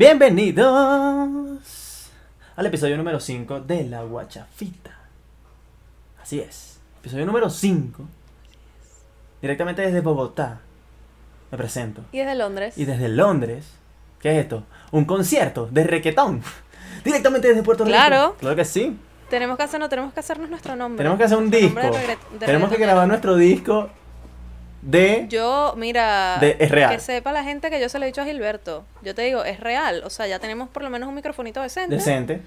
Bienvenidos al episodio número 5 de La Guachafita. Así es, episodio número 5. Directamente desde Bogotá. Me presento. Y desde Londres. Y desde Londres. ¿Qué es esto? Un concierto de requetón. Directamente desde Puerto Rico. Claro. Claro que sí. Tenemos que hacernos, tenemos que hacernos nuestro nombre. Tenemos que hacer un Nuestro disco. de de Tenemos que grabar nuestro disco de... Yo, mira, De- es real. que sepa la gente que yo se lo he dicho a Gilberto. Yo te digo, es real. O sea, ya tenemos por lo menos un microfonito decente. Decente.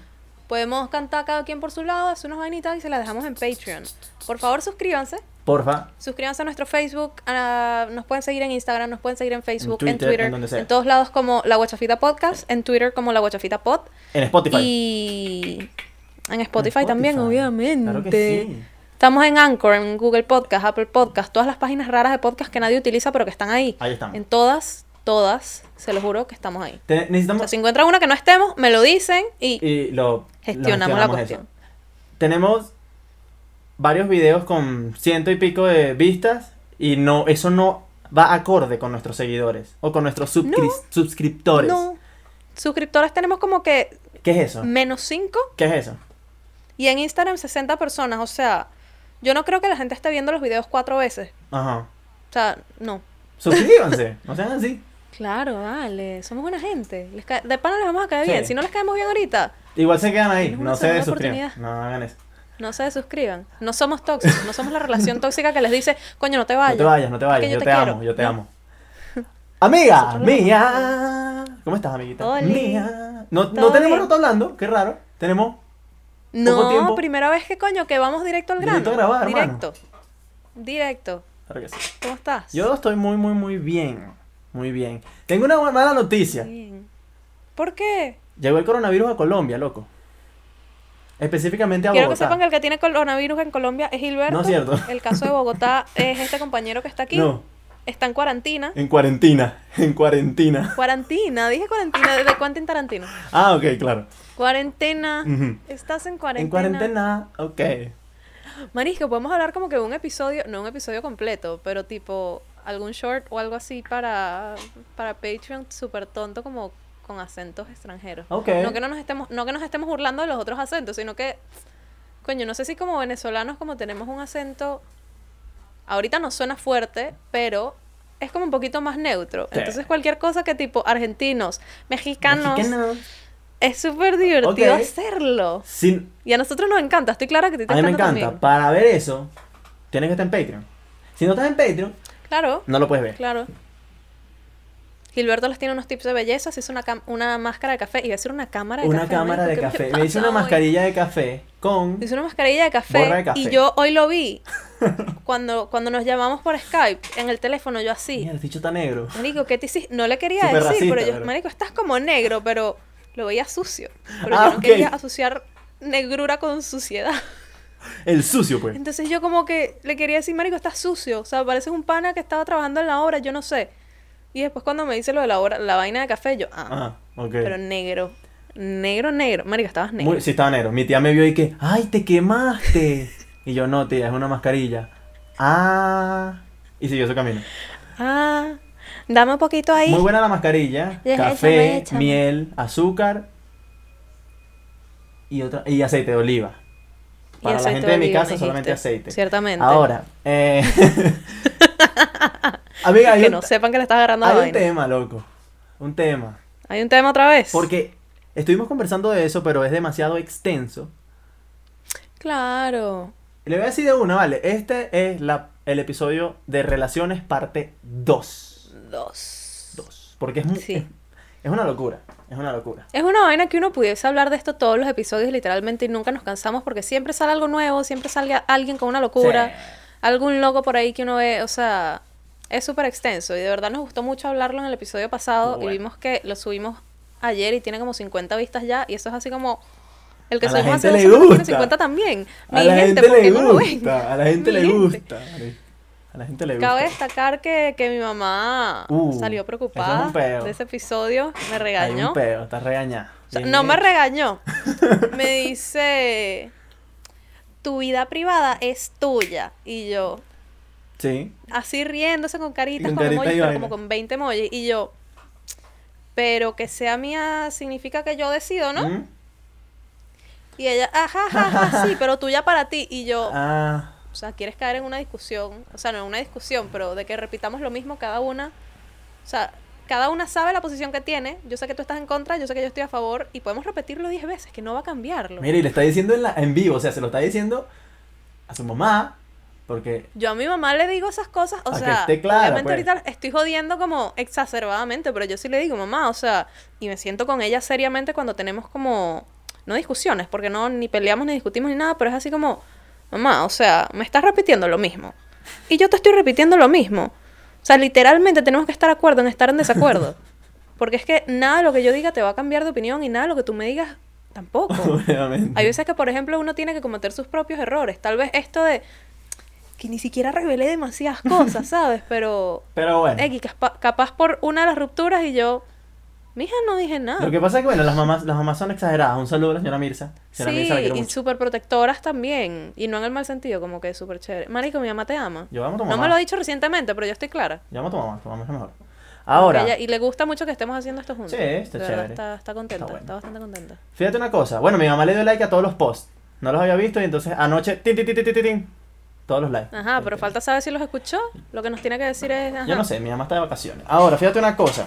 Podemos cantar cada quien por su lado, hacer unas vainitas y se las dejamos en Patreon. Por favor, suscríbanse. Porfa. Suscríbanse a nuestro Facebook. a- nos pueden seguir en Instagram, nos pueden seguir en Facebook, en Twitter, Twitter. en donde sea. todos lados como La Guachafita Podcast. En Twitter como La Guachafita Pod. En Spotify. Y en Spotify, En también, Spotify. obviamente. Claro que sí. Estamos en Anchor, en Google Podcast, Apple Podcast, todas las páginas raras de podcast que nadie utiliza pero que están ahí. Ahí estamos. En todas, todas, se lo juro que estamos ahí. Te- O necesitamos... sea, si encuentran una que no estemos, me lo dicen y y lo gestionamos lo la eso. cuestión. Tenemos varios videos con ciento y pico de vistas y no eso no va acorde con nuestros seguidores o con nuestros No. suscriptores. No. Suscriptores tenemos como que ¿Qué es eso? menos 5 ¿Qué es eso? y en Instagram 60 personas. O sea, yo no creo que la gente esté viendo los videos cuatro veces. Ajá. O sea, no. Suscríbanse, no sean así. Claro, vale, somos buena gente. Les de pana les vamos a caer Sí. bien. Si no les caemos bien ahorita, Igual se quedan ahí, no se segunda suscriban. oportunidad. No hagan eso. no se suscriban. No somos tóxicos, no somos la relación tóxica que les dice, coño, no te vayas. No te vayas, no te vayas, yo, yo te, te amo, yo te No. amo. Amiga, mía. ¿Cómo estás, amiguita? Oli. Mía. No, no tenemos rato hablando, qué raro. Tenemos No, primera vez que coño, que vamos directo al grano. Directo a grabar, hermano. Directo. Directo. Claro que sí. ¿Cómo estás? Yo estoy muy, muy, muy bien. Muy bien. Tengo una mala noticia. Bien. ¿Por qué? Llegó el coronavirus a Colombia, loco. Específicamente a Quiero que Bogotá. sepan que el que tiene coronavirus en Colombia es Gilberto. No es cierto. El caso de Bogotá es este compañero que está aquí. No, Está en cuarentena. en cuarentena. En cuarentena. Cuarentena, dije cuarentena. ¿De Quentin Tarantino? Ah, ok, claro. Cuarentena. Estás en cuarentena. En cuarentena, ok. Marisco, podemos hablar como que un episodio, no un episodio completo, pero tipo algún short o algo así para, para Patreon súper tonto como con acentos extranjeros. Ok. No que no nos estemos, no que nos estemos burlando de los otros acentos, sino que, coño, no sé si como venezolanos como tenemos un acento, ahorita nos suena fuerte, pero es como un poquito más neutro. Sí. Entonces cualquier cosa que tipo argentinos, mexicanos, Mexicano. Es súper divertido hacerlo. Sin- Y a nosotros nos encanta, estoy clara que ti te A mí me encanta también. Para ver eso, tienes que estar en Patreon. Si no estás en Patreon, Claro. no lo puedes ver. Claro. Gilberto les tiene unos tips de belleza, se hizo una, una máscara de café, iba a decir una cámara de Una café. cámara de marico, ¿qué café. me pasa una hoy? mascarilla de café con. Me hizo una mascarilla de café, Borra de café. y yo hoy lo vi cuando, cuando nos llamamos por Skype en el teléfono, yo así. Mira, el bicho está negro. Marico, ¿qué te hiciste? No le quería decir, racista, pero yo, pero- Marico, estás como negro, pero lo veía sucio. Pero Ah, yo no quería asociar negrura con suciedad. El sucio, pues. Entonces yo como que le quería decir, marico, estás sucio. O sea, pareces un pana que estaba trabajando en la obra, yo no sé. Y después cuando me dice lo de la obra, la vaina de café, yo, ah, Ah, ok. pero negro. Negro, negro. Marico, estabas negro. Muy, sí, estaba negro. Mi tía me vio y que, ¡ay, te quemaste! y yo, no, tía, es una mascarilla. Ah. Y siguió su camino. Ah, dame un poquito ahí. Muy buena la mascarilla. Café, échame, échame. miel, azúcar y otra y aceite de oliva. Para la gente de mi casa me solamente aceite. Ciertamente. Ahora, eh... amiga, hay que un, no sepan que le estás agarrando la hay un vaina. tema, loco. Un tema. Hay un tema otra vez. Porque estuvimos conversando de eso, pero es demasiado extenso. Claro. Le voy a decir de una, vale. Este es la, el episodio de Relaciones parte 2. Dos. 2. Porque es, mu- Sí. es, es una locura. Es una locura. Es una vaina que uno pudiese hablar de esto todos los episodios literalmente y nunca nos cansamos porque siempre sale algo nuevo, siempre sale alguien con una locura, Sí. algún loco por ahí que uno ve, o sea, es súper extenso y de verdad nos gustó mucho hablarlo en el episodio pasado y vimos que lo subimos ayer y tiene como 50 vistas ya y eso es así como el que A subimos hace gente dos le semanas tiene gusta. 50 también. A Mi la gente, gente, ¿por qué le no gusta. A la gente Mi le gente. gusta. A la gente le gusta. Cabe destacar que, que mi mamá Uh, salió es preocupada de ese episodio, me Hay regañó. un peo, estás regañada. O sea, Bien, no me regañó. Me dice, tu vida privada es tuya. Y yo, Sí. así riéndose con caritas, Con con, carita emojis, pero como con 20 emojis. Y yo, pero que sea mía significa que yo decido, ¿no? ¿Mm? Y ella, ajá, ajá, ajá, sí, pero tuya para ti. Y yo, Ah, o sea, quieres caer en una discusión, o sea, no en una discusión, pero de que repitamos lo mismo cada una. O sea, cada una sabe la posición que tiene. Yo sé que tú estás en contra, yo sé que yo estoy a favor y podemos repetirlo 10 veces, que no va a cambiarlo. mira, y le está diciendo en, la- en vivo, o sea, se lo está diciendo a su mamá, porque Yo a mi mamá le digo esas cosas, o sea, esté clara, obviamente pues. ahorita estoy jodiendo como exacerbadamente, pero yo sí le digo, mamá, o sea, y me siento con ella seriamente cuando tenemos como, no discusiones, porque no ni peleamos ni discutimos ni nada, pero es así como, mamá, o sea, me estás repitiendo lo mismo. Y yo te estoy repitiendo lo mismo. O sea, literalmente tenemos que estar de acuerdo en estar en desacuerdo. Porque es que nada de lo que yo diga te va a cambiar de opinión y nada de lo que tú me digas tampoco. obviamente. Hay veces que, por ejemplo, uno tiene que cometer sus propios errores. Tal vez esto de que ni siquiera revelé demasiadas cosas, ¿sabes? Pero, Pero bueno. Capaz por una de las rupturas y yo, mija, no dije nada. Lo que pasa es que, bueno, las mamás, las mamás son exageradas. Un saludo a la señora Mirza. Señora Sí, Mirza, la y súper protectoras también. Y no en el mal sentido, como que súper chévere. Marico, mi mamá te ama. Yo amo a tu No mamá. me lo ha dicho recientemente, pero yo estoy clara. Yo amo a tu mamá, tu mamá es la mejor. Ahora, ella- y le gusta mucho que estemos haciendo esto juntos. Sí, está De chévere. Está, está contenta, Está está, bueno. bastante contenta. fíjate una cosa. Bueno, mi mamá le dio like a todos los posts. No los había visto y entonces anoche, tin, tin, tin, tin, todos los likes. Ajá, pero falta saber si los escuchó. Lo que nos tiene que decir es. Ajá, Yo no sé, mi mamá está de vacaciones. Ahora, fíjate una cosa.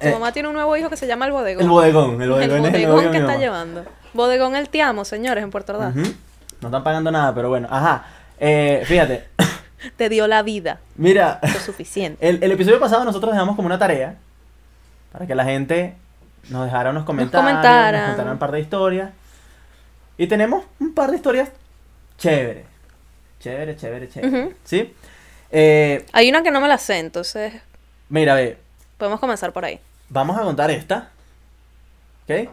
Tu Eh, mamá tiene un nuevo hijo que se llama el bodegón. el bodegón, el El bodegón, es el bodegón nuevo hijo que está llevando. Bodegón el te amo, señores, en Puerto Ordaz. No están pagando nada, pero bueno. Ajá. Eh, fíjate. Te dio la vida, Mira, lo suficiente. el, el episodio pasado nosotros dejamos como una tarea para que la gente nos dejara unos comentarios, nos, comentaran. contara un par de historias. Y tenemos un par de historias chéveres. Chévere, chévere, chévere. ¿Sí? Eh, Hay una que no me la sé, entonces mira, ve, podemos comenzar por ahí. vamos a contar esta. ¿Ok?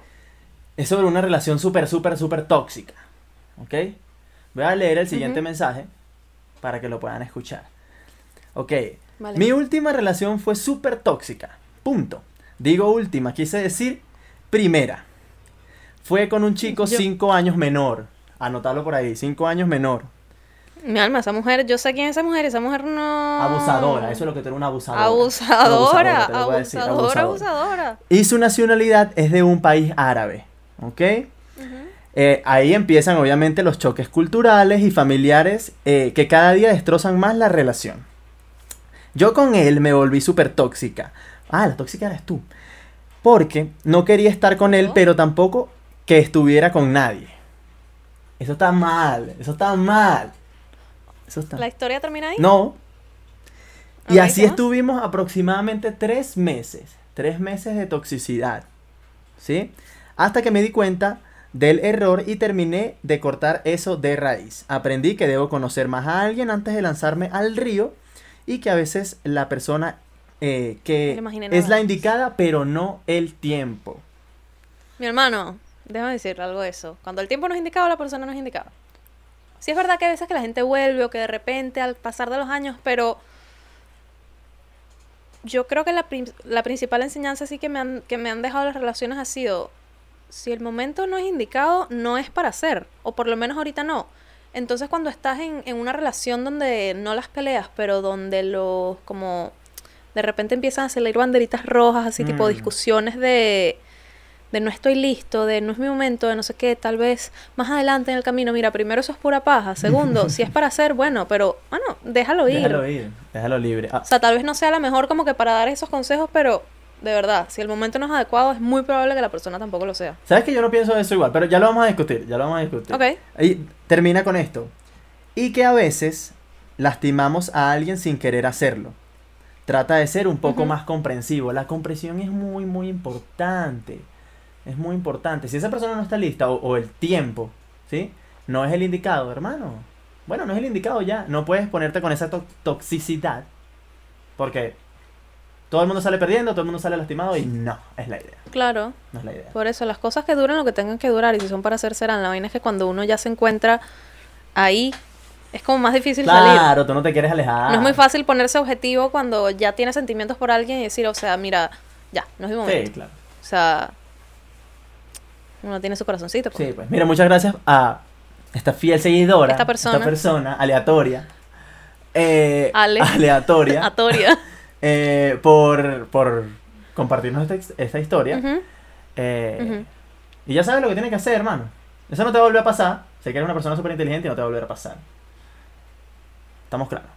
Es sobre una relación súper, súper, súper tóxica. ¿Ok? Voy a leer el siguiente mensaje para que lo puedan escuchar. Ok. Vale. Mi última relación fue súper tóxica. Punto. Digo última, quise decir primera. Fue con un chico Yo- cinco años menor. Anotarlo por ahí, cinco años menor. Mi alma, esa mujer, yo sé quién es esa mujer, esa mujer no. Abusadora, eso es lo que tú eres una abusadora. Abusadora, te lo voy a decir, abusadora, abusadora. Y su nacionalidad es de un país árabe. ¿Ok? Eh, ahí empiezan obviamente los choques culturales y familiares eh, que cada día destrozan más la relación. Yo con él me volví súper tóxica. Ah, la tóxica eres tú. Porque no quería estar con él, pero tampoco que estuviera con nadie. Eso está mal, eso está mal. Eso está ¿La historia termina ahí? No. Y así estuvimos aproximadamente tres meses. Tres meses de toxicidad. ¿Sí? Hasta que me di cuenta del error y terminé de cortar eso de raíz. Aprendí que debo conocer más a alguien antes de lanzarme al río y que a veces la persona eh, que es la indicada, pero no el tiempo. Mi hermano, déjame decir algo de eso. Cuando el tiempo no es indicado, la persona no es indicada. Sí es verdad que a veces que la gente vuelve o que de repente al pasar de los años, pero yo creo que la, la principal enseñanza sí que me, han, que me han dejado las relaciones ha sido, si el momento no es indicado, no es para hacer, o por lo menos ahorita no. Entonces cuando estás en, en una relación donde no las peleas, pero donde los como de repente empiezan a salir banderitas rojas, así tipo Mm. discusiones de de no estoy listo, de no es mi momento, de no sé qué, tal vez más adelante en el camino, mira, primero eso es pura paja, segundo, si es para hacer, bueno, pero bueno, déjalo ir. Déjalo ir, déjalo libre. Ah, O sea, tal vez no sea la mejor como que para dar esos consejos, pero de verdad, si el momento no es adecuado, es muy probable que la persona tampoco lo sea. Sabes que yo no pienso eso igual, pero ya lo vamos a discutir, ya lo vamos a discutir. Ok. Y termina con esto. Y que a veces lastimamos a alguien sin querer hacerlo. Trata de ser un poco más comprensivo. La comprensión es muy, muy importante. Es muy importante. Si esa persona no está lista o, o el tiempo, ¿sí? No es el indicado, hermano. Bueno, no es el indicado ya. No puedes ponerte con esa to- toxicidad. Porque todo el mundo sale perdiendo, todo el mundo sale lastimado y no es la idea. Claro, No es la idea. por eso las cosas que duran lo que tengan que durar y si son para hacer serán. La vaina es que cuando uno ya se encuentra ahí, es como más difícil salir. Claro, tú no te quieres alejar. No es muy fácil ponerse objetivo cuando ya tienes sentimientos por alguien y decir, o sea, mira, ya, no es mi momento. Sí, claro. O sea, uno tiene su corazoncito. pues. Sí, pues mira, muchas gracias a esta fiel seguidora. Esta persona. Esta persona aleatoria. eh, Ale. Aleatoria. Atoria. eh, por, por compartirnos esta, his- esta historia. Eh. Y ya sabes lo que tienes que hacer, hermano. Eso no te va a volver a pasar. Sé que eres una persona súper inteligente y no te va a volver a pasar. Estamos claros.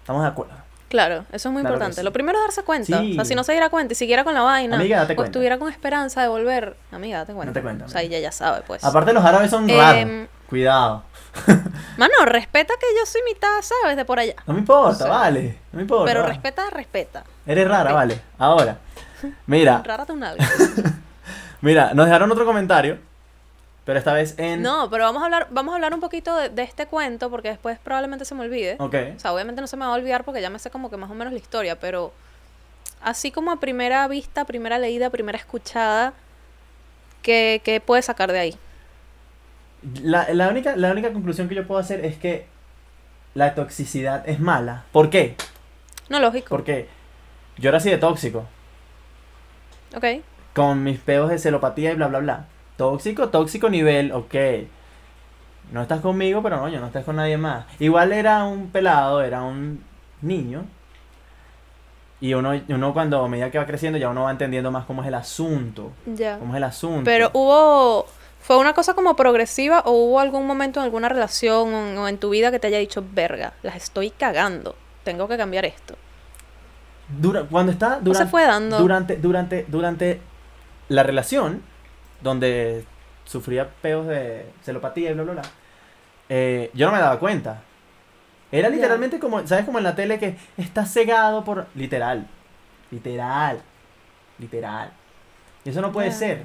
Estamos de acuerdo. Claro, eso es muy Claro importante. sí. Lo primero es darse cuenta. Sí. O sea, si no se diera cuenta y siguiera con la vaina, Amiga, date o estuviera con esperanza de volver, amiga, date cuenta. Date cuenta, O sea, ella ya sabe, pues. Aparte los árabes son Em, raros. Cuidado. Mano, respeta que yo soy mitad, ¿sabes? De por allá. No me importa, o sea, vale. No me importa. Pero vale. respeta, respeta. Eres rara, vale. Ahora. Mira, Rara tu mira, nos dejaron otro comentario. Pero esta vez en. No, pero vamos a hablar, vamos a hablar un poquito de, de este cuento porque después probablemente se me olvide. Ok. O sea, obviamente no se me va a olvidar porque ya me sé como que más o menos la historia, pero así como a primera vista, primera leída, primera escuchada, ¿qué, qué puedes sacar de ahí? La, la única, la única conclusión que yo puedo hacer es que la toxicidad es mala. ¿Por qué? No, lógico. Porque yo era así de tóxico. Ok. Con mis pedos de celopatía y bla, bla, bla. Tóxico, tóxico nivel, ok. No estás conmigo, pero no, yo no estás con nadie más. Igual era un pelado, era un niño. Y uno, uno cuando a medida que va creciendo ya uno va entendiendo más cómo es el asunto. Ya. Cómo es el asunto. Pero hubo... ¿Fue una cosa como progresiva o hubo algún momento en alguna relación o en tu vida que te haya dicho, verga, las estoy cagando, tengo que cambiar esto? Dura- cuando está ¿O se durante, fue dando? durante, durante, durante la relación, donde sufría peos de celopatía y bla, bla, bla, eh, yo no me daba cuenta. Era literalmente como, ¿sabes? Como en la tele que está cegado por... Literal. Literal. Literal. Y eso no puede ser.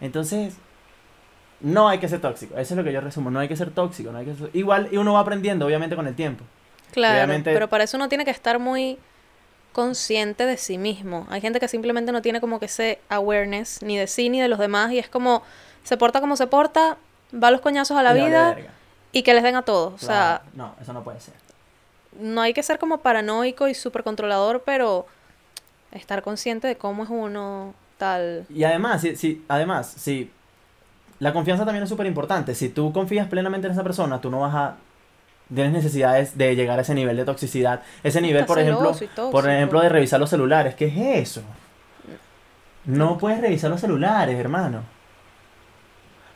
Entonces, no hay que ser tóxico. Eso es lo que yo resumo. No hay que ser tóxico. No hay que ser- Igual, y uno va aprendiendo, obviamente, con el tiempo. Claro, Obviamente- pero para eso uno tiene que estar muy consciente de sí mismo. Hay gente que simplemente no tiene como que ese awareness ni de sí ni de los demás y es como se porta como se porta, va a los coñazos a la Y vida y que les den a todos. O sea. No, eso no puede ser. no hay que ser como paranoico y súper controlador, pero estar consciente de cómo es uno tal. Y además, si, si, además, si la confianza también es súper importante. Si tú confías plenamente en esa persona, tú no vas a tienes necesidades de llegar a ese nivel de toxicidad, ese nivel, por ejemplo, por ejemplo, de revisar los celulares. ¿Qué es eso? No puedes revisar los celulares, hermano.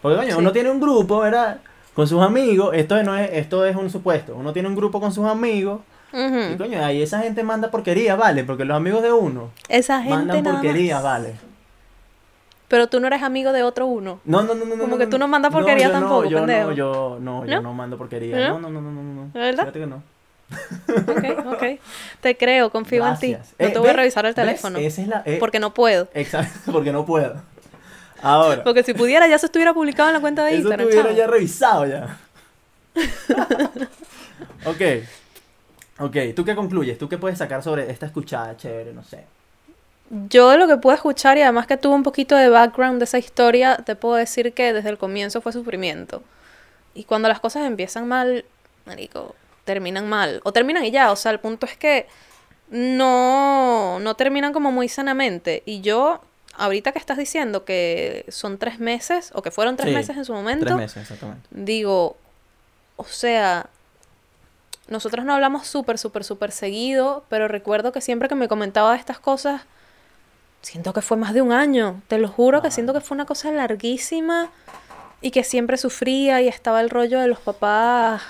Porque coño, Sí. uno tiene un grupo, ¿verdad? Con sus amigos, esto no es, esto es un supuesto. Uno tiene un grupo con sus amigos y coño, ahí esa gente manda porquería, vale, porque los amigos de uno Esa gente mandan porquería, vale. Pero tú no eres amigo de otro uno. No, no, no, no. Como que tú no mandas porquería yo tampoco, no, yo pendejo. No, yo no, yo ¿No? no mando porquería. ¿No? No, no, no, no, no. no. ¿De verdad? Fíjate que no. Ok, ok. Te creo, confío en ti. No Eh, te voy a revisar el teléfono. Esa es la. eh, Porque no puedo. Exacto, porque no puedo. Ahora. Porque si pudiera ya se estuviera publicado en la cuenta de Eso Instagram. estuviera chamo. ya revisado ya. ok. Ok, ¿tú qué concluyes? ¿Tú qué puedes sacar sobre esta escuchada chévere? No sé. Yo de lo que puedo escuchar y además que tuve un poquito de background de esa historia, te puedo decir que desde el comienzo fue sufrimiento. Y cuando las cosas empiezan mal, marico, terminan mal. O terminan y ya. O sea, el punto es que no, no terminan como muy sanamente. Y yo, ahorita que estás diciendo que son tres meses, o que fueron tres Sí, meses en su momento, Tres meses, exactamente. digo, o sea, nosotros no hablamos súper, súper, súper seguido, pero recuerdo que siempre que me comentaba estas cosas, siento que fue más de un año, te lo juro que siento que fue una cosa larguísima y que siempre sufría y estaba el rollo de los papás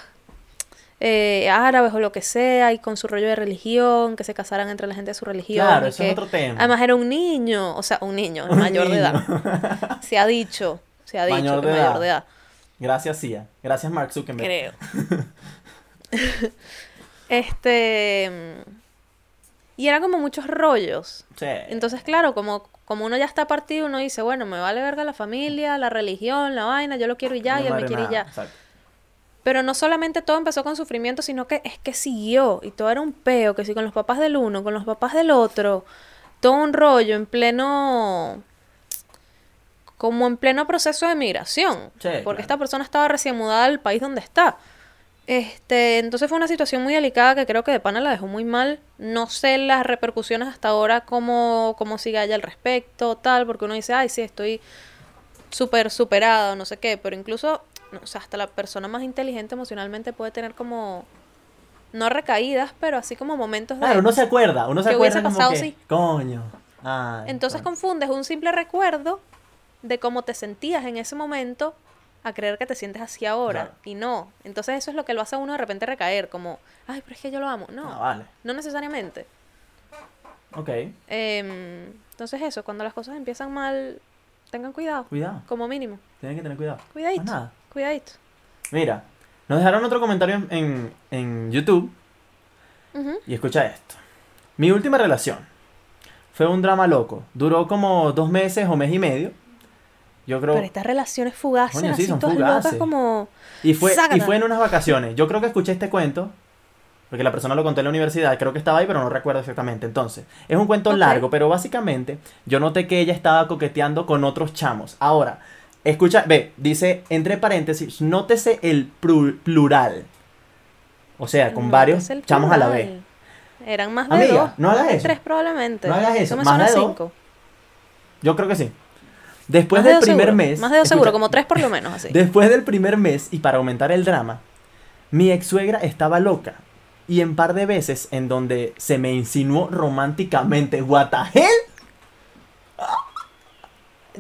eh, árabes o lo que sea y con su rollo de religión, que se casaran entre la gente de su religión. Claro, eso es otro tema. Además era un niño, o sea, un niño, Un mayor de edad. Se ha dicho, se ha dicho Mayor que de mayor edad. de edad. Gracias, Cia. Gracias, Mark Zuckerberg. Creo. este. Y era como muchos rollos. Sí. Entonces, claro, como, como uno ya está partido, uno dice, bueno, me vale verga la familia, la religión, la vaina, yo lo quiero y ya, No y él me quiere y ya. exacto. Pero no solamente todo empezó con sufrimiento, sino que es que siguió. Y todo era un peo, que si con los papás del uno, con los papás del otro. Todo un rollo en pleno. Como en pleno proceso de migración. Sí, porque claro. esta persona estaba recién mudada al país donde está. Este, entonces fue una situación muy delicada que creo que de pana la dejó muy mal. No sé las repercusiones hasta ahora, cómo, cómo sigue allá al respecto, tal, porque uno dice, ay, sí, estoy súper superada o no sé qué, pero incluso, no, o sea, hasta la persona más inteligente emocionalmente puede tener como, no recaídas, pero así como momentos de... Claro, uno se acuerda, uno se ¿Qué acuerda como pasado que, si? coño, Entonces confundes un simple recuerdo de cómo te sentías en ese momento a creer que te sientes así ahora. Claro. Y no. Entonces eso es lo que lo hace a uno de repente recaer, como, ay, pero es que yo lo amo. No, Ah, vale. no necesariamente. Ok, Em, entonces eso, cuando las cosas empiezan mal, tengan cuidado, cuidado. como mínimo. Tienen que tener cuidado. Cuidadito. Más nada. Cuidadito. Mira, nos dejaron otro comentario en, en, en YouTube Ujú. y escucha esto. Mi última relación fue un drama loco. Duró como dos meses o mes y medio. Yo creo... Pero estas relaciones fugaces, Coño, sí, así son todas fugaces. locas como... Y fue, y fue en unas vacaciones. Yo creo que escuché este cuento, porque la persona lo contó en la universidad, creo que estaba ahí, pero no recuerdo exactamente. Entonces, es un cuento largo, pero básicamente yo noté que ella estaba coqueteando con otros chamos. Ahora, escucha, ve, dice, entre paréntesis, nótese el plural. O sea, con No, varios chamos a la vez. Eran más de Amiga, dos. no hagas eso. tres probablemente. No hagas eso, me más de dos. cinco. Yo creo que sí. Después Más del primer seguro, mes. Más de dos seguro, como tres por lo menos, así. Después del primer mes, y para aumentar el drama, mi ex suegra estaba loca. Y en par de veces en donde se me insinuó románticamente, ¿What the hell?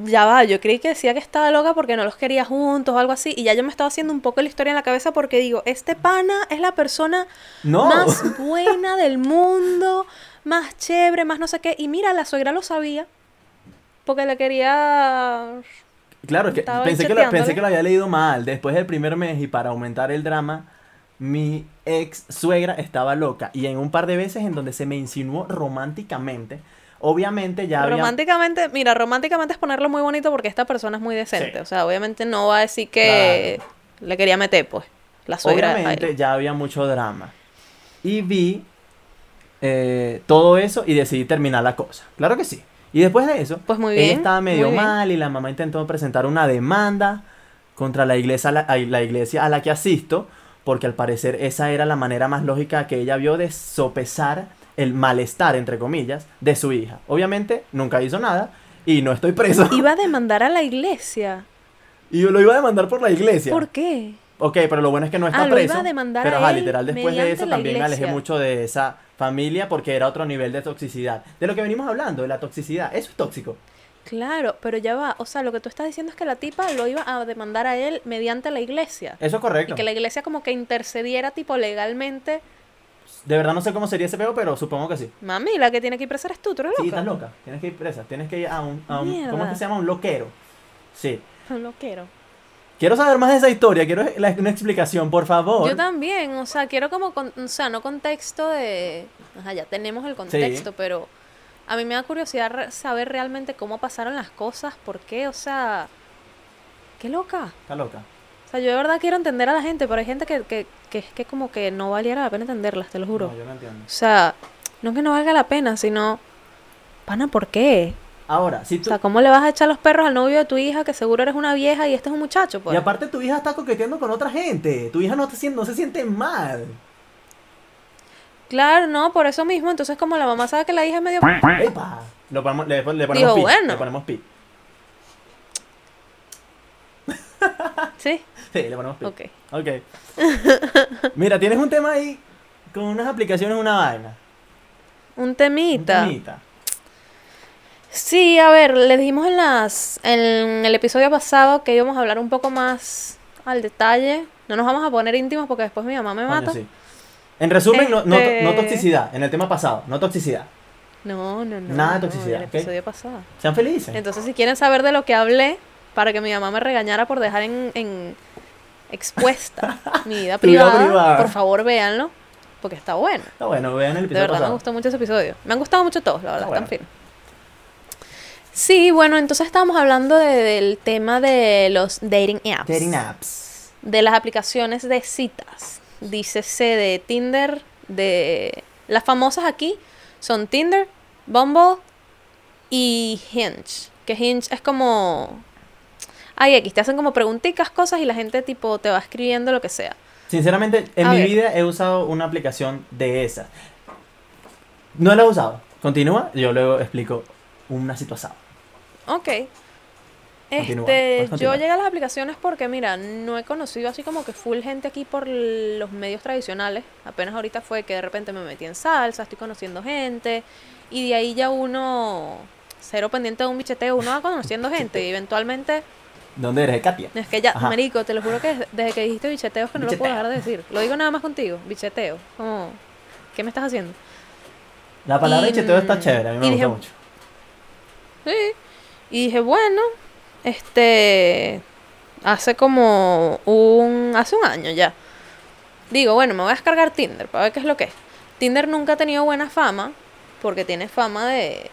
Ya va, yo creí que decía que estaba loca porque no los quería juntos o algo así. Y ya yo me estaba haciendo un poco la historia en la cabeza porque digo, este pana es la persona No. más buena del mundo, más chévere, más no sé qué. Y mira, la suegra lo sabía. Porque le quería... Claro, es que pensé que, lo, pensé que lo había leído mal. Después del primer mes y para aumentar el drama, mi ex suegra estaba loca. Y en un par de veces en donde se me insinuó románticamente. Obviamente ya había... Románticamente, mira, románticamente es ponerlo muy bonito porque esta persona es muy decente. Sí. O sea, obviamente no va a decir que le quería meter, pues. La suegra. Obviamente ya había mucho drama. Y vi eh, todo eso y decidí terminar la cosa. Claro que sí. Y después de eso, Pues muy estaba medio mal y la mamá intentó presentar una demanda contra la iglesia, a la, a la iglesia a la que asisto, porque al parecer esa era la manera más lógica que ella vio de sopesar el malestar, entre comillas, de su hija. Obviamente nunca hizo nada y no estoy preso. Iba a demandar a la iglesia. Y yo lo iba a demandar por la iglesia. ¿Por qué? Ok, pero lo bueno es que no está Ah, lo preso. iba a demandar pero a ajá, literal, después de eso también me alejé mucho de esa familia porque era otro nivel de toxicidad. De lo que venimos hablando, de la toxicidad. Eso es tóxico. Claro, pero ya va. O sea, lo que tú estás diciendo es que la tipa lo iba a demandar a él mediante la iglesia. Eso es correcto. Y que la iglesia como que intercediera tipo legalmente. De verdad no sé cómo sería ese peo, pero supongo que sí. Mami, la que tiene que ir presa eres tú, tú eres Sí, loca. estás loca. Tienes que ir presa. Tienes que ir a un... a un- ¿Cómo es que se llama? Un loquero. Sí. No lo quiero. Saber más de esa historia. Quiero la- una explicación, por favor. Yo también, o sea, quiero como, con- o sea, no contexto de, ajá, ya tenemos el contexto, pero a mí me da curiosidad saber realmente cómo pasaron las cosas, por qué, o sea, qué loca. Está loca. O sea, yo de verdad quiero entender a la gente, pero hay gente que, que, que es que como que no valiera la pena entenderlas, te lo juro. No, yo no entiendo. O sea, no que no valga la pena, sino, pana, ¿por qué? Ahora, si O tú... sea, ¿cómo le vas a echar los perros al novio de tu hija que seguro eres una vieja y este es un muchacho? Pues? Y aparte tu hija está coqueteando con otra gente. Tu hija no, te, sien- no se siente mal. Claro, no, por eso mismo, entonces como la mamá sabe que la hija es medio... ¡Epa! Lo ponemos, le, le ponemos Digo, pi. bueno. Le ponemos pi. Sí, Sí, le ponemos pi. ok. Ok. Mira, tienes un tema ahí con unas aplicaciones, una vaina. Un Un temita. Sí, a ver, le dijimos en las en el episodio pasado que íbamos a hablar un poco más al detalle. No nos vamos a poner íntimos porque después mi mamá me Coño, mata. sí. En resumen, no, no, no Este- toxicidad. En el tema pasado, no toxicidad. No, no, no. Nada de no, toxicidad, El episodio pasado. Sean felices. Entonces, si quieren saber de lo que hablé, para que mi mamá me regañara por dejar en, en expuesta mi vida privada, privada. por favor véanlo, porque está bueno. Está bueno, vean el De episodio verdad me pasado. gustó mucho ese episodio. Me han gustado mucho todos, la verdad, bueno. están finos. Sí, bueno, entonces estábamos hablando de- del tema de los dating apps. Dating apps. De las aplicaciones de citas. Dícese de Tinder, de... Las famosas aquí son Tinder, Bumble y Hinge. Que Hinge es como... Ay, X, te hacen como preguntitas, cosas y la gente tipo te va escribiendo lo que sea. Sinceramente, en A mi ver. vida he usado una aplicación de esas. No la he usado. Continúa, yo luego explico una situación. Ok. Este, yo llegué a las aplicaciones porque, mira, no he conocido así como que full gente aquí por los medios tradicionales. Apenas ahorita fue que de repente me metí en salsa, estoy conociendo gente. Y de ahí ya uno, cero pendiente de un bicheteo, uno va conociendo gente. Y eventualmente, ¿Dónde eres, Katia? es que ya, Ajá. marico, te lo juro que desde que dijiste bicheteo es que no lo puedo Bicheteo. dejar de decir. Lo digo nada más contigo, bicheteo. Como, ¿qué me estás haciendo? La palabra Y, cheteo está mm, chévere, a mí me gusta dije, mucho. Sí. Y dije, bueno, este, hace como un, hace un año ya. Digo, bueno, me voy a descargar Tinder para ver qué es lo que es. Tinder nunca ha tenido buena fama porque tiene fama de,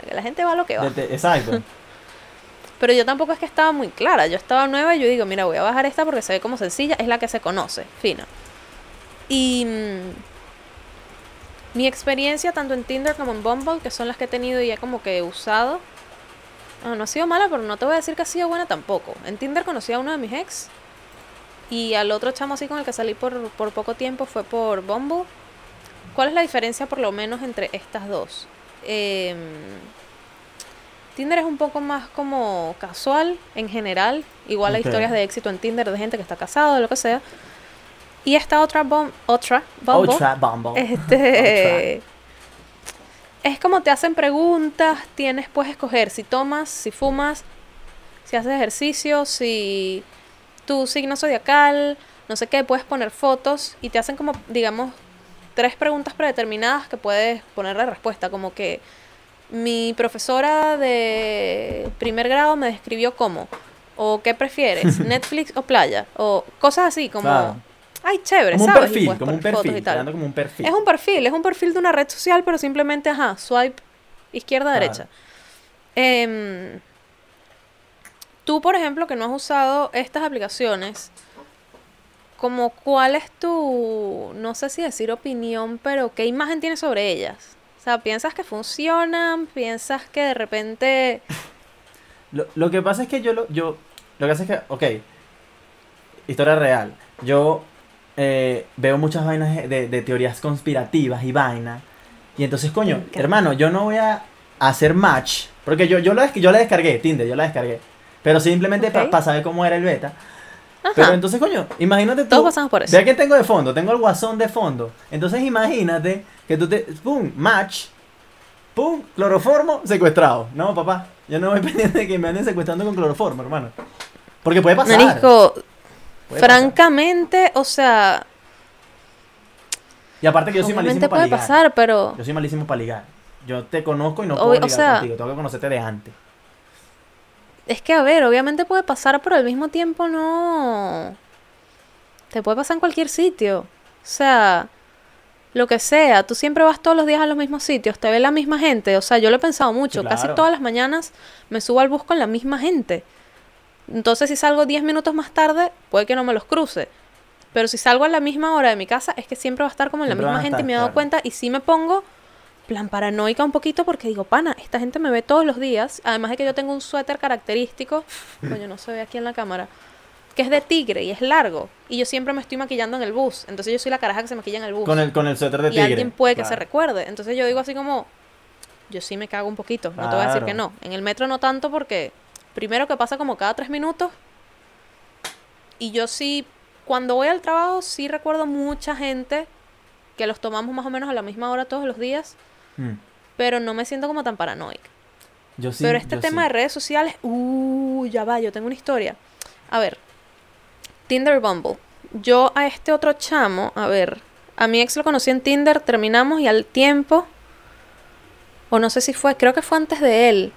de que la gente va a lo que va. Exacto. Pero yo tampoco es que estaba muy clara. Yo estaba nueva y yo digo, mira, voy a bajar esta porque se ve como sencilla, es la que se conoce, fina. Y mm, mi experiencia tanto en Tinder como en Bumble, que son las que he tenido y ya como que he usado, no, no ha sido mala, pero no te voy a decir que ha sido buena tampoco. En Tinder conocí a uno de mis ex y al otro chamo así con el que salí por, por poco tiempo fue por Bumble. ¿Cuál es la diferencia por lo menos entre estas dos? Em, Tinder es un poco más como casual en general. Igual hay Ok. historias de éxito en Tinder de gente que está casado, de lo que sea. Y esta otra, bum- otra Bumble, Ultra Bumble. este, es como te hacen preguntas, tienes, puedes escoger si tomas, si fumas, si haces ejercicio, si tu signo zodiacal, no sé qué, puedes poner fotos y te hacen como, digamos, tres preguntas predeterminadas que puedes ponerle respuesta, como que mi profesora de primer grado me describió cómo, o qué prefieres, Netflix o playa, o cosas así, como, Claro. Ay, chévere, Como un ¿sabes? Y perfil, como un perfil, como un perfil. Es un perfil, es un perfil de una red social, pero simplemente, ajá, swipe izquierda, Claro. derecha. Em, tú, por ejemplo, que no has usado estas aplicaciones, como cuál es tu, no sé si decir opinión, pero qué imagen tienes sobre ellas? O sea, ¿piensas que funcionan? ¿Piensas que de repente... Lo, lo que pasa es que yo lo, yo, lo que pasa es que, ok, historia real. Yo eh, veo muchas vainas de, teorías conspirativas y vainas. Y entonces, coño, hermano, yo no voy a hacer match. Porque yo, yo, lo, yo la descargué, Tinder, yo la descargué. Pero simplemente Ok. para saber cómo era el beta. Ajá, Pero entonces, coño, imagínate tú. todos pasamos por eso. Ve a quién tengo de fondo, tengo el guasón de fondo. Entonces imagínate que tú te. ¡Pum! Match. ¡Pum! Cloroformo secuestrado. No, papá. Yo no voy pendiente de que me anden secuestrando con cloroformo, hermano. Porque puede pasar. Marisco, francamente, o sea. Y aparte que yo soy malísimo para puede ligar. pasar, pero... Yo soy malísimo para ligar. Yo te conozco y no puedo ligar sea- contigo. Tengo que conocerte de antes. Es que, a ver, obviamente puede pasar, pero al mismo tiempo no. Te puede pasar en cualquier sitio. O sea, lo que sea. Tú siempre vas todos los días a los mismos sitios, te ve la misma gente. O sea, yo lo he pensado mucho. Sí, Casi todas las mañanas me subo al bus con la misma gente. Entonces, si salgo 10 minutos más tarde, puede que no me los cruce. Pero si salgo a la misma hora de mi casa, es que siempre va a estar como en la Siempre misma gente y estar, me he dado claro. cuenta. Y sí me pongo plan paranoica un poquito porque digo, pana, esta gente me ve todos los días. Además de que yo tengo un suéter característico, coño, no se ve aquí en la cámara, que es de tigre y es largo. Y yo siempre me estoy maquillando en el bus. Entonces yo soy la caraja que se maquilla en el bus. Con el, con el suéter de y tigre. alguien puede que se recuerde. Entonces yo digo así como, yo sí me cago un poquito, no te voy a decir que no. En el metro no tanto porque, primero que pasa como cada tres minutos. Y yo sí, cuando voy al trabajo, sí recuerdo mucha gente que los tomamos más o menos a la misma hora todos los días Mm. pero no me siento como tan paranoica. Yo sí. pero este yo tema sí. de redes sociales, uh, ya va, yo tengo una historia. A ver, Tinder Bumble. Yo a este otro chamo, a ver, a mi ex lo conocí en Tinder, terminamos y al tiempo, o no sé si fue, creo que fue antes de él,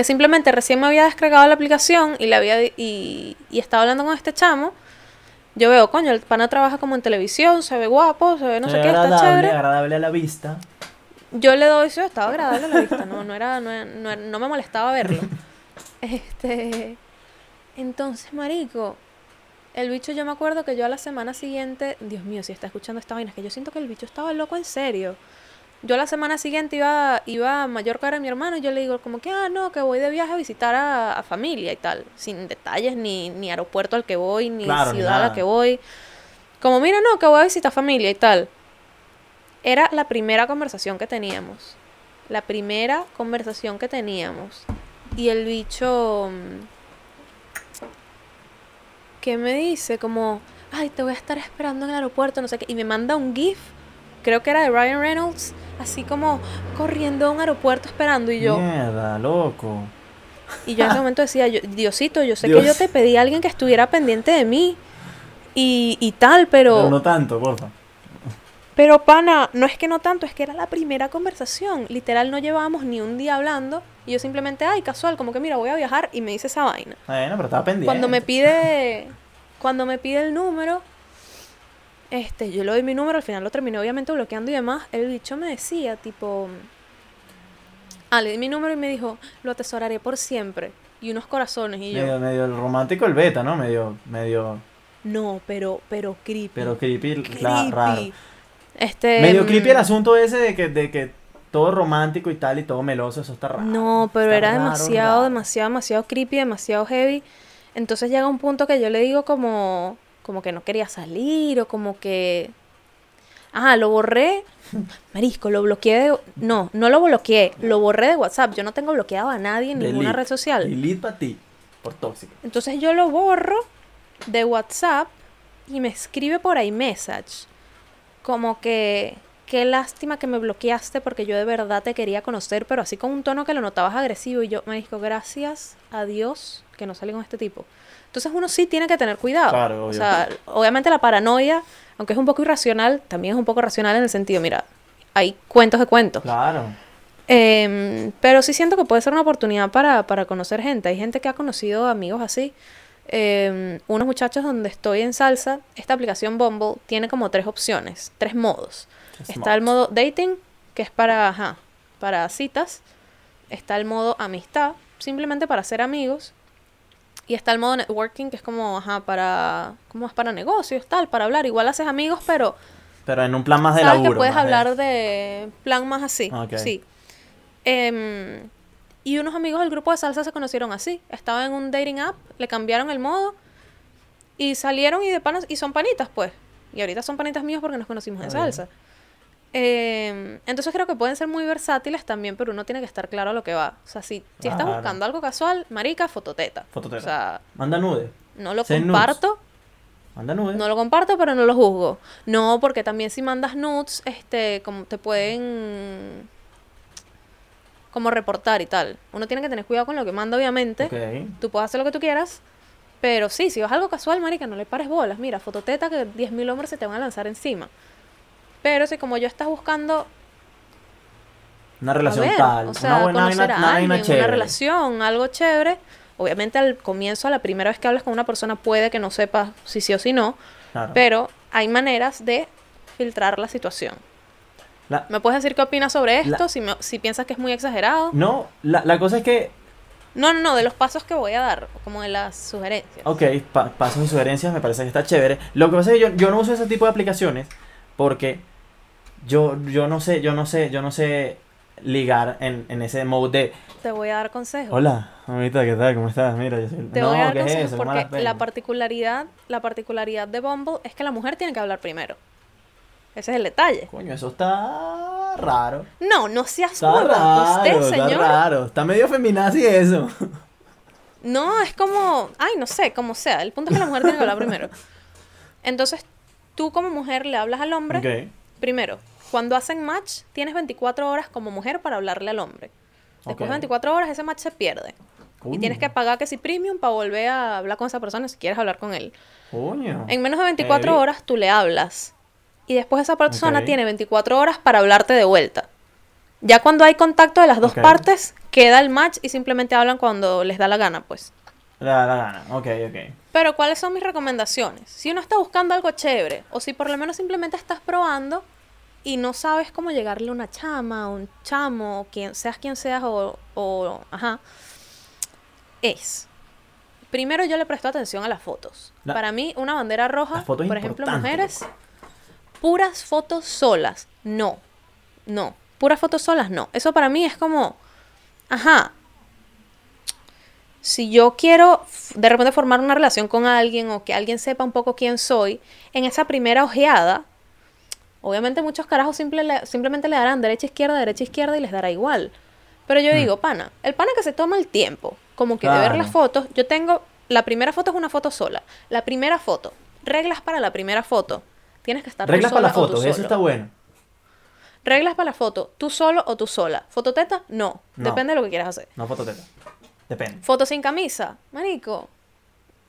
que simplemente recién me había descargado la aplicación y le había y, y estaba hablando con este chamo. Yo veo, coño, el pana trabaja como en televisión, se ve guapo, se ve no Se sé ve qué, está chévere. agradable a la vista. Yo le doy, sí, estaba agradable la vista, no, no era, no, no, no me molestaba verlo. Este, entonces, marico, el bicho yo me acuerdo que yo a la semana siguiente, Dios mío, si está escuchando esta vaina, es que yo siento que el bicho estaba loco en serio. Yo la semana siguiente iba, iba a Mallorca a mi hermano y yo le digo como que, ah, no, que voy de viaje a visitar a, a familia y tal, sin detalles, ni, ni aeropuerto al que voy, ni Claro, ciudad a la que voy. Como, mira, no, que voy a visitar familia y tal. Era la primera conversación que teníamos. La primera conversación que teníamos. Y el bicho mm, que me dice como, ay, te voy a estar esperando en el aeropuerto, no sé qué, y me manda un GIF, creo que era de Ryan Reynolds, así como corriendo a un aeropuerto esperando, y yo, Mierda, loco. y yo en ese momento decía, yo, Diosito, yo sé Dios. que yo te pedí a alguien que estuviera pendiente de mí, y, y tal, pero... Pero no tanto, porfa. Pero pana, no es que no tanto, es que era la primera conversación. Literal no llevábamos ni un día hablando y yo simplemente, ay, casual, como que mira, voy a viajar y me dice esa vaina. Bueno, pero estaba pendiente. Cuando me pide cuando me pide el número, este, yo le doy mi número, al final lo terminé obviamente bloqueando y demás. El bicho me decía, tipo, ah, le di mi número y me dijo, lo atesoraré por siempre. Y unos corazones y yo, Medio, medio el romántico el beta, ¿no? Medio, medio, no, pero, pero creepy. pero creepy, creepy. la- raro. Este, Medio mm, creepy el asunto ese de que, de que todo romántico y tal y todo meloso, eso está raro. No, pero era raro, demasiado, raro. demasiado, demasiado creepy, demasiado heavy. Entonces llega un punto que yo le digo como, como que no quería salir o como que... Ajá, lo borré. Marisco, lo bloqueé de... No, no lo bloqueé, lo borré de WhatsApp. Yo no tengo bloqueado a nadie en ninguna red social. Delete para ti, por tóxico. Entonces yo lo borro de WhatsApp y me escribe por iMessage. Como que, qué lástima que me bloqueaste porque yo de verdad te quería conocer, pero así con un tono que lo notabas agresivo. Y yo me dijo, gracias a Dios que no salí con este tipo. Entonces uno sí tiene que tener cuidado. Claro, o sea, obviamente la paranoia, aunque es un poco irracional, también es un poco racional en el sentido, mira, hay cuentos de cuentos. Claro. Em, pero sí siento que puede ser una oportunidad para, para conocer gente. Hay gente que ha conocido amigos así. Em, unos muchachos donde estoy en salsa, esta aplicación Bumble tiene como tres opciones, tres modos. Está el modo dating, que es para, ajá, para citas. Está el modo amistad, simplemente para ser amigos. Y está el modo networking, que es como, ajá, para, como es para negocios, tal, para hablar. Igual haces amigos, pero Pero en un plan más de Sabes laburo. que puedes hablar de plan más así. Sí. Em, y unos amigos del grupo de salsa se conocieron así. Estaban en un dating app, le cambiaron el modo y salieron y de panas y son panitas, pues. Y ahorita son panitas míos porque nos conocimos en salsa. Em, entonces creo que pueden ser muy versátiles también, pero uno tiene que estar claro a lo que va. O sea, si, si estás Claro. buscando algo casual, marica, fototeta. Fototeta. O sea, Manda nude. no lo Send nudes. comparto. Manda nude. No lo comparto, pero no lo juzgo. No, porque también si mandas nudes, este, como te pueden como reportar y tal. Uno tiene que tener cuidado con lo que manda, obviamente. Ok. Tú puedes hacer lo que tú quieras. Pero sí, si vas algo casual, marica, no le pares bolas. Mira, fototeta que 10.000 hombres se te van a lanzar encima. Pero si como yo estás buscando Una relación ver, tal. o sea, una buena conocer a una alguien, una relación, algo chévere. Obviamente al comienzo, a la primera vez que hablas con una persona, puede que no sepas si sí o si no. Claro. Pero hay maneras de filtrar la situación. La- ¿Me puedes decir qué opinas sobre La- esto? Si, me- si piensas que es muy exagerado. No, la, la cosa es que, No, no, no, de los pasos que voy a dar, como de las sugerencias. ok, pa- pasos y sugerencias me parece que está chévere. Lo que pasa es que yo, yo no uso ese tipo de aplicaciones porque yo, yo no sé, yo no sé, yo no sé ligar en, en ese mode de Te voy a dar consejos. Hola, amiguita, ¿qué tal? ¿Cómo estás? Mira, yo soy... Te no, voy a dar ¿qué es consejos porque la particularidad, la particularidad de Bumble es que la mujer tiene que hablar primero. Ese es el detalle. Coño, eso está raro. No, no seas Está raro, Usted, está señor. raro. Está medio feminazi eso. No, es como, ay, no sé, como sea. El punto es que la mujer tiene que hablar primero. Entonces, tú como mujer le hablas al hombre. Primero, cuando hacen match, tienes 24 horas como mujer para hablarle al hombre. Después de 24 horas, ese match se pierde. Y tienes que pagar que si premium para volver a hablar con esa persona si quieres hablar con él. Coño. En menos de 24 Heavy. horas tú le hablas. Y después esa persona tiene 24 horas para hablarte de vuelta. Ya cuando hay contacto de las dos partes, queda el match y simplemente hablan cuando les da la gana, pues. La, la gana. Ok, ok. Pero ¿cuáles son mis recomendaciones? Si uno está buscando algo chévere, o si por lo menos simplemente estás probando y no sabes cómo llegarle a una chama, un chamo, quien seas quien seas, o, o ajá, es. Primero yo le presto atención a las fotos. La- Para mí, una bandera roja, por ejemplo, mujeres, puras fotos solas. No, no. Puras fotos solas, no. Eso para mí es como, ajá, si yo quiero de repente formar una relación con alguien o que alguien sepa un poco quién soy, en esa primera ojeada, obviamente muchos carajos simple le- simplemente le darán derecha, izquierda, derecha, izquierda y les dará igual. Pero yo Mm. digo, pana, el pana que se toma el tiempo, como que de ver las fotos, yo tengo la primera foto es una foto sola. La primera foto, reglas para la primera foto. Tienes que estar tú Reglas para las sola o tú fotos, eso solo. está bueno. Reglas para la foto, tú solo o tú sola. Fototeta, no. No. Depende de lo que quieras hacer. No fototeta. Depende. Foto sin camisa, marico.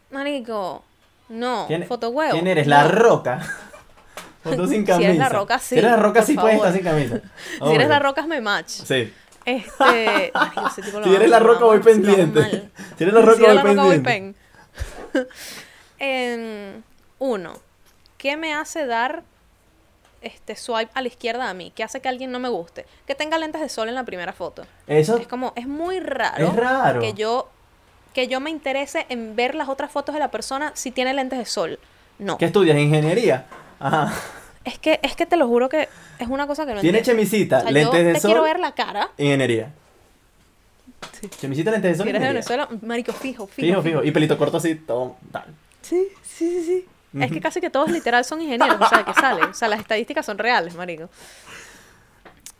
Marico. No. ¿Quién, foto huevo. ¿Quién eres? no. La roca. Foto sin Si camisa. eres La Roca, sí, Si eres la roca, sí puedes estar sin camisa. Si eres la roca, me match. Sí. Este. tipo lo Si eres la roca, voy pendiente. Si eres la roca, Si voy la roca, voy pendiente. pen. Em, uno. ¿Qué me hace dar este swipe a la izquierda a mí? ¿Qué hace que alguien no me guste? Que tenga lentes de sol en la primera foto. Eso Es como, es muy raro, Es raro. que yo que yo me interese en ver las otras fotos de la persona si tiene lentes de sol. No. ¿Qué estudias? ¿Ingeniería? Ajá. Es que es que te lo juro que es una cosa que no Tiene entiendo. chemisita, O sea, lentes yo de te sol. quiero ver la cara. Ingeniería. Chemisita, lentes de sol. Si eres de. Venezuela, marico, fijo, fijo. Fijo, fijo. Y pelito corto así, todo tal. Sí, sí, sí, sí. Es que casi que todos literal son ingenieros, o sea, que sale. O sea, las estadísticas son reales, marico.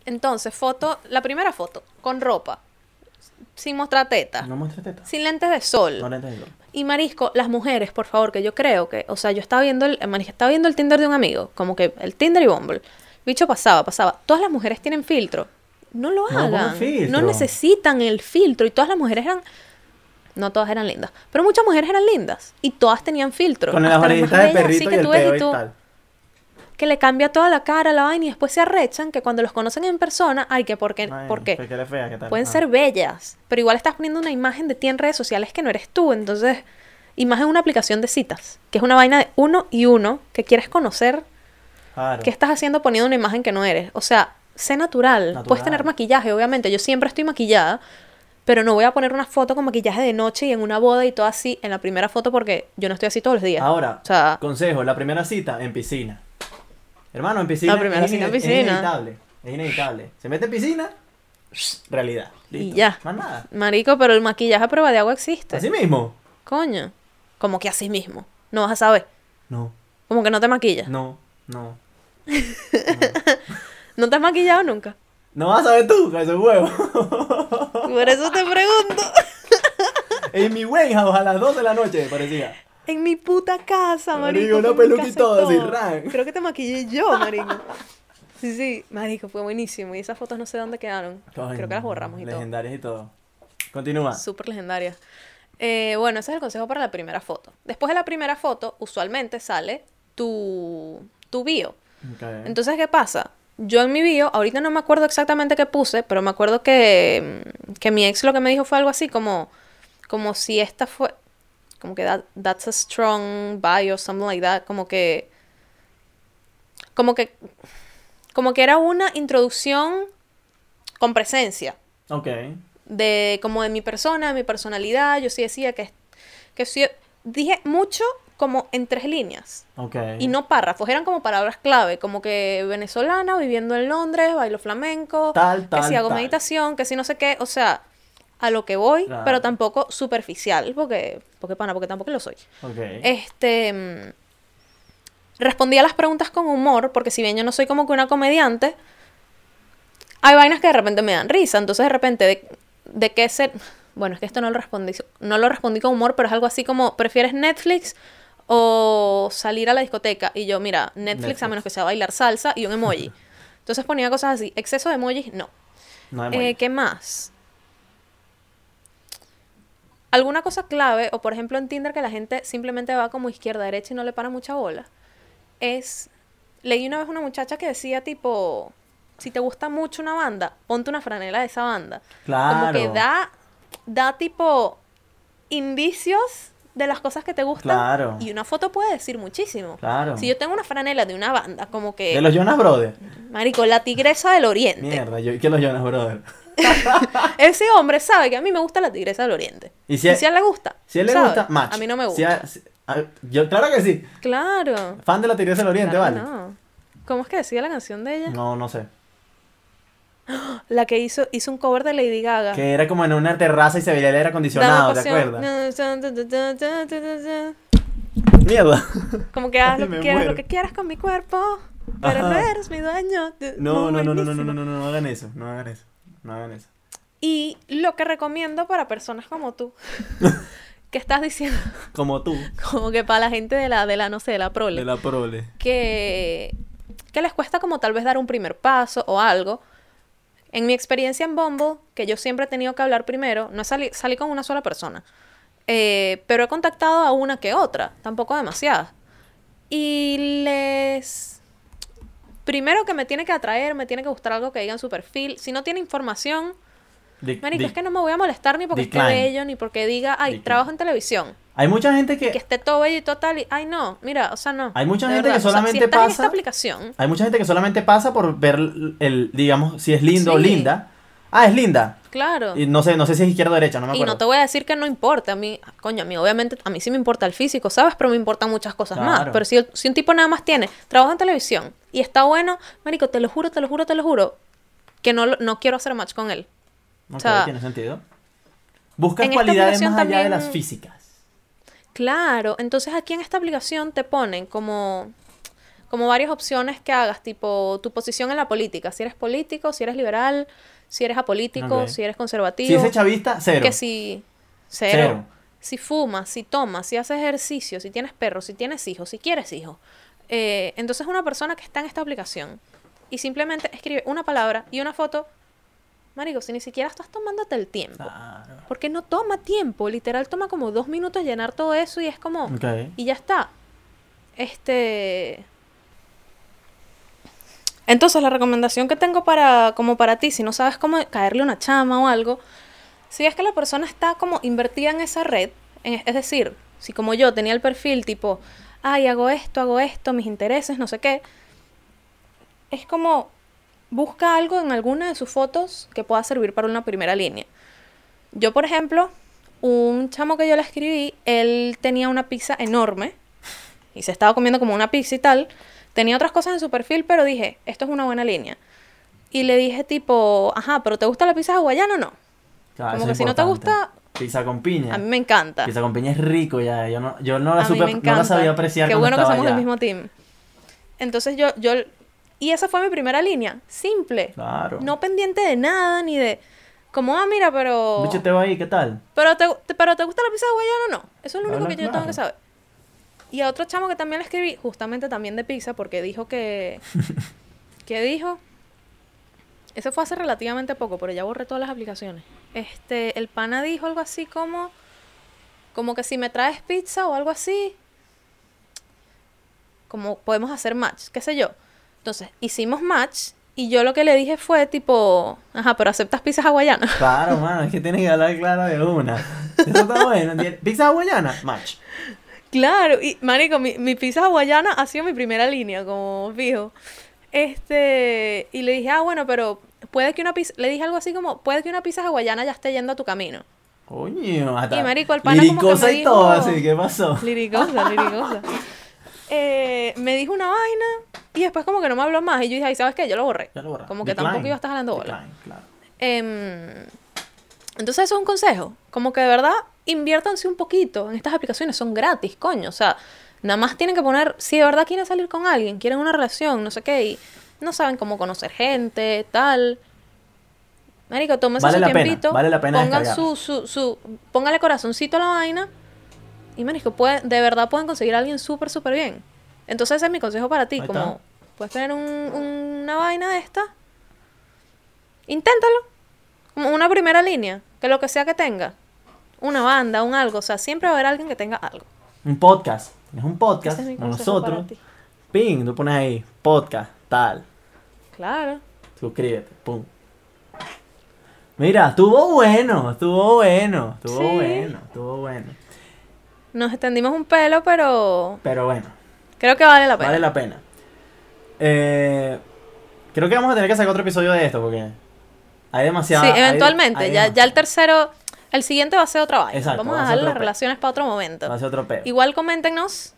Entonces, foto, la primera foto, con ropa, sin mostrar teta, No muestres teta. sin lentes de sol. No lentes de sol. Y marisco, las mujeres, por favor, que yo creo que, o sea, yo estaba viendo el, marisco, estaba viendo el Tinder de un amigo, como que el Tinder y Bumble. Bicho pasaba, pasaba. Todas las mujeres tienen filtro. No lo No, hagan. filtro. No necesitan el filtro. Y todas las mujeres eran. No todas eran lindas. Pero muchas mujeres eran lindas. Y todas tenían filtro. Con las orejitas de perrito y que el peo y tú- tal. Que le cambia toda la cara, la vaina, y después se arrechan que cuando los conocen en persona, ay, que por qué, Ay, ¿por qué? pues que fea, ¿qué tal? Pueden Ah. ser bellas, pero igual estás poniendo una imagen de ti en redes sociales que no eres tú. Entonces, imagen una aplicación de citas, que es una vaina de uno y uno que quieres conocer. Claro. ¿Qué estás haciendo poniendo una imagen que no eres? O sea, sé natural. Natural. Puedes tener maquillaje, obviamente. Yo siempre estoy maquillada, pero no voy a poner una foto con maquillaje de noche y en una boda y todo así en la primera foto porque yo no estoy así todos los días. Ahora, O sea, consejo, la primera cita en piscina. Hermano, en piscina. La primera es en ine- Es piscina. inevitable. Es inevitable. Se mete en piscina, realidad. Y Listo. ya. Más nada. marico, pero el maquillaje a prueba de agua existe. Así mismo. Coño. Como que así mismo. No vas a saber. No, Como que no te maquillas. no, no. ¿No te has maquillado nunca? No vas a saber tú, con esos huevos. Por eso te pregunto. en mi Wayhouse a las 2 de la noche, parecía. En mi puta casa, Marico, marico. una peluca y todo, así, ran. Creo que te maquillé yo, marico. Sí, sí, marico, fue buenísimo. Y esas fotos no sé dónde quedaron. Creo que las borramos y Legendarias y todo. Continúa. todo. Súper legendarias. Eh, bueno, ese es el consejo para la primera foto. Después de la primera foto, usualmente sale tu, tu bio. Entonces, ¿qué pasa? Yo en mi bio, ahorita no me acuerdo exactamente qué puse, pero me acuerdo que, mm, que mi ex lo que me dijo fue algo así como, como si esta fue, como que that- that's a strong bio, something like that, como que, como que, como que era una introducción con presencia Ok. de como de mi persona, de mi personalidad. Yo sí decía que, que sí, dije mucho como en tres líneas. Ok. Y no párrafos, eran como palabras clave, como que venezolana, viviendo en Londres, bailo flamenco, Tal, que tal, si hago tal. meditación, que si no sé qué, o sea, a lo que voy, Claro. pero tampoco superficial, porque, porque pana, porque tampoco lo soy. Este, mm, respondía a las preguntas con humor, porque si bien yo no soy como que una comediante, hay vainas que de repente me dan risa, entonces de repente, ¿de, de qué ser? Bueno, es que esto no lo respondí, no lo respondí con humor, pero es algo así como, ¿prefieres Netflix o salir a la discoteca? Y yo, mira, Netflix, Netflix. a menos que sea bailar salsa y un emoji. Entonces ponía cosas así, exceso de emojis, no. No Eh. ¿Qué más? Alguna cosa clave, o por ejemplo en Tinder que la gente simplemente va como izquierda derecha y no le para mucha bola, es, leí una vez una muchacha que decía tipo, si te gusta mucho una banda, ponte una franela de esa banda. Como que Claro. da, da tipo indicios de las cosas que te gustan. Claro. Y una foto puede decir muchísimo. Claro. Si yo tengo una franela de una banda, como que, De los Jonas Brothers. marico, la tigresa del oriente. Mierda, yo, ¿qué los Jonas Brothers? Ese hombre sabe que a mí me gusta la tigresa del oriente. Y Y si a- él le gusta. Si a él le ¿sabe? gusta, match. A mí no me gusta. a- si- a- yo, claro que sí. Claro. Fan de la Tigresa del Oriente, Claro ¿vale? no. ¿Cómo es que decía la canción de ella? No, no sé. La que hizo, hizo un cover de Lady Gaga. Que era como en una terraza y se veía el aire acondicionado, ¿te acuerdas? Mierda. Como que haz lo que quieras, muero. lo que quieras con mi cuerpo. Pero no Ajá. eres mi dueño. No, no, no, no, no, no, no, no, no, no hagan eso, no hagan eso, no hagan eso. Y lo que recomiendo para personas como tú, ¿Qué estás diciendo? Como tú, como que para la gente de la, de la, no sé, de la prole. de la prole. que, que les cuesta como tal vez dar un primer paso o algo. En mi experiencia en Bumble, que yo siempre he tenido que hablar primero, no salí, salí con una sola persona, eh, pero he contactado a una que otra, tampoco demasiadas. Y les... Primero que me tiene que atraer, me tiene que gustar algo que diga en su perfil. Si no tiene información, di- es que no me voy a molestar ni porque esté Decline. bello, ni porque diga, ay, Decline. trabajo en televisión. Hay mucha gente que... Que esté todo bello y total, y, ay, no, mira, o sea, no. Hay mucha de gente que o sea, solamente si estás en pasa- esta aplicación, Hay mucha gente que solamente pasa por ver el, digamos, si es lindo o linda. Ah, es linda. claro. Y no sé, no sé si es izquierda o derecha, no me Y acuerdo. no te voy a decir que no importa. A mí, coño, a mí obviamente, a mí sí me importa el físico, ¿sabes? Pero me importan muchas cosas más. Claro. Pero si, un tipo nada más tiene trabajo en televisión y está bueno, marico, te lo juro, te lo juro, te lo juro, que no, no quiero hacer match con él. Ok, o sea, tiene sentido. Buscas cualidades más allá de las físicas. Claro, entonces aquí en esta aplicación te ponen como, como varias opciones que hagas, tipo tu posición en la política, si eres político, si eres liberal, si eres apolítico, si eres conservativo. Si ese chavista, cero. Que si cero, Cero. si fumas, si tomas, si haces ejercicio, si tienes perros, si tienes hijos, si quieres hijos. Eh, entonces una persona que está en esta aplicación y simplemente escribe una palabra y una foto, marico, si ni siquiera estás tomándote el tiempo. Claro. Porque no toma tiempo, literal toma como dos minutos llenar todo eso y es como... Ok. Y ya está. Este... Entonces la recomendación que tengo para, como para ti, si no sabes cómo caerle una chama o algo, si es que la persona está como invertida en esa red, es decir, si como yo tenía el perfil tipo, ay, hago esto, hago esto, mis intereses, no sé qué, es como busca algo en alguna de sus fotos que pueda servir para una primera línea. Yo, por ejemplo, un chamo que yo le escribí, él tenía una pizza enorme y se estaba comiendo como una pizza y tal. Tenía otras cosas en su perfil, pero dije, esto es una buena línea. Y le dije tipo, ajá, pero ¿te gusta la pizza hawaiana o no? Claro, Como que si no te gusta, Pizza con piña. a mí me encanta. Pizza con piña es rico ya. Yo no, yo no la supe, no la sabía apreciar Qué bueno que somos del mismo team. Entonces yo, yo, y esa fue mi primera línea, simple. Claro. No pendiente de nada, ni de, como, ah, mira, pero... Bicho te va ahí, ¿qué tal? Pero te, te- pero te gusta la pizza hawaiana o no? Eso es lo único que yo tengo claro. que saber. Y a otro chamo que también le escribí, justamente también de pizza, porque dijo que... ¿Qué dijo? Eso fue hace relativamente poco, pero ya borré todas las aplicaciones. Este, el pana dijo algo así como... Como que si me traes pizza o algo así... Como podemos hacer match, qué sé yo. Entonces, hicimos match y yo lo que le dije fue tipo... Ajá, pero aceptas pizzas hawaianas. Claro, mano, es que tienes que hablar claro de una. Eso está bueno. Pizza hawaiana, match. Claro, y marico, mi, mi pizza hawaiana ha sido mi primera línea, como fijo. Este, y le dije, ah, bueno, pero puede que una pizza, le dije algo así como, puede que una pizza hawaiana ya esté yendo a tu camino. Coño, hasta Y, marico, el pana como que liricosa me y todo dijo- así, ¿qué pasó? Liricosa, liricosa. Eh, me dijo una vaina y después como que no me habló más. Y yo dije, ay, ¿sabes qué? Yo lo borré. Ya lo borra. Como que tampoco iba a estar jalando bola. Decline, claro. Em, entonces eso es un consejo. Como que de verdad inviértanse un poquito en estas aplicaciones. Son gratis, coño. O sea, nada más tienen que poner, si de verdad quieren salir con alguien, quieren una relación, no sé qué, y no saben cómo conocer gente, tal. Marico, tómense Vale su la pena, tiempito. vale la pena pongan su, su, su, póngale corazoncito a la vaina. Y marico, puede, de verdad pueden conseguir a alguien súper, súper bien. Entonces ese es mi consejo para ti. Ahí como está. puedes tener un- una vaina de esta. Inténtalo. Como una primera línea. Que lo que sea que tenga. Una banda, un algo. O sea, siempre va a haber alguien que tenga algo. Un podcast. Es un podcast es como nosotros. Ping, tú pones ahí, podcast, tal. Claro. Suscríbete, pum. Mira, estuvo bueno, estuvo bueno, estuvo Sí. bueno, estuvo bueno. Nos extendimos un pelo, pero Pero bueno, creo que vale la pena. vale la pena. Eh, creo que vamos a tener que sacar otro episodio de esto porque hay demasiado. Sí, hay- eventualmente. hay ya, demasiado. ya el tercero, el siguiente va a ser otra vaina. Exacto, Vamos va a dejar las relaciones para otro momento. Va a ser otro pedo. Igual coméntenos.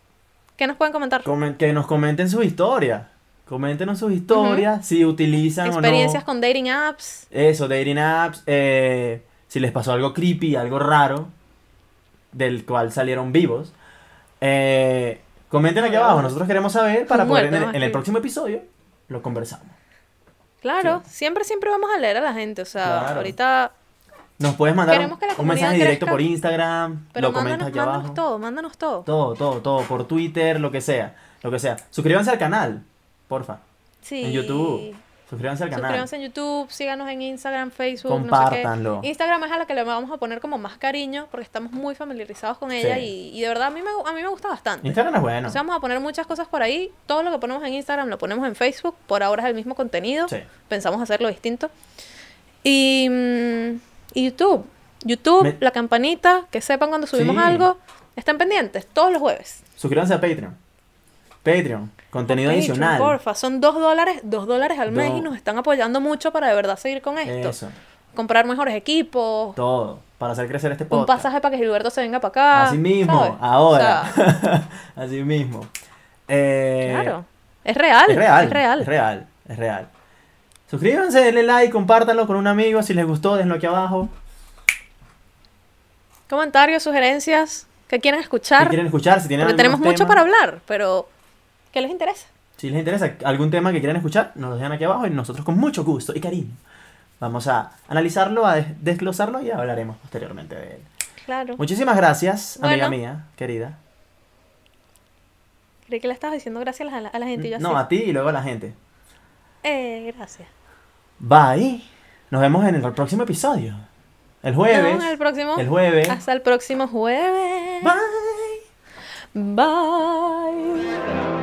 ¿Qué nos pueden comentar? Comen- que nos comenten sus historias. Coméntenos sus historias, si utilizan Experiencias o no. con dating apps. Eso, dating apps. eh, si les pasó algo creepy, algo raro, del cual salieron vivos. Eh, comenten aquí abajo, no. nosotros queremos saber para poder en, el- en próximo episodio lo conversamos. Claro, siempre, siempre vamos a leer a la gente. O sea, Claro. ahorita Nos puedes mandar un mensaje directo por Instagram, Pero lo comentas mándanos, aquí mándanos abajo. todo, mándanos todo. Todo, todo, todo, por Twitter, lo que sea, lo que sea. Suscríbanse al canal, porfa. Sí. En YouTube. Suscríbanse al canal. Suscríbanse en YouTube, síganos en Instagram, Facebook, Compártanlo. no sé qué. Instagram es a la que le vamos a poner como más cariño porque estamos muy familiarizados con ella Sí. y, y de verdad a mí me, a mí me gusta bastante. Instagram es bueno. Sea, vamos a poner muchas cosas por ahí. Todo lo que ponemos en Instagram lo ponemos en Facebook. Por ahora es el mismo contenido. Sí. Pensamos hacerlo distinto. Y, mm, y YouTube. YouTube, Me- la campanita, que sepan cuando subimos Sí. algo. Estén pendientes, todos los jueves. Suscríbanse a Patreon. Patreon, contenido Patreon, adicional. Porfa, son dos dólares, dos dólares al mes y nos están apoyando mucho para de verdad seguir con esto. Eso, Comprar mejores equipos, todo. Para hacer crecer este un podcast. pasaje para que Gilberto se venga para acá. Así mismo, ¿sabes? ahora. O sea, Así mismo. Eh, claro. Es real. Es real. Es real. Es real. Es real. Suscríbanse, denle like, compártanlo con un amigo. Si les gustó, denlo aquí abajo. Comentarios, sugerencias que quieren escuchar. quieren escuchar, si tienen Porque tenemos mucho para hablar, pero ¿qué les interesa? Si les interesa algún tema que quieran escuchar, nos lo dejan aquí abajo y nosotros con mucho gusto y cariño vamos a analizarlo, a des- desglosarlo y hablaremos posteriormente de él. Claro. Muchísimas gracias, amiga mía, querida. Creí que le estabas diciendo gracias a la, a la gente y yo No, así. a ti y luego a la gente. Eh, gracias. Bye. Nos vemos en el próximo episodio. El jueves. en el próximo. El jueves. Hasta el próximo jueves. Bye. Bye.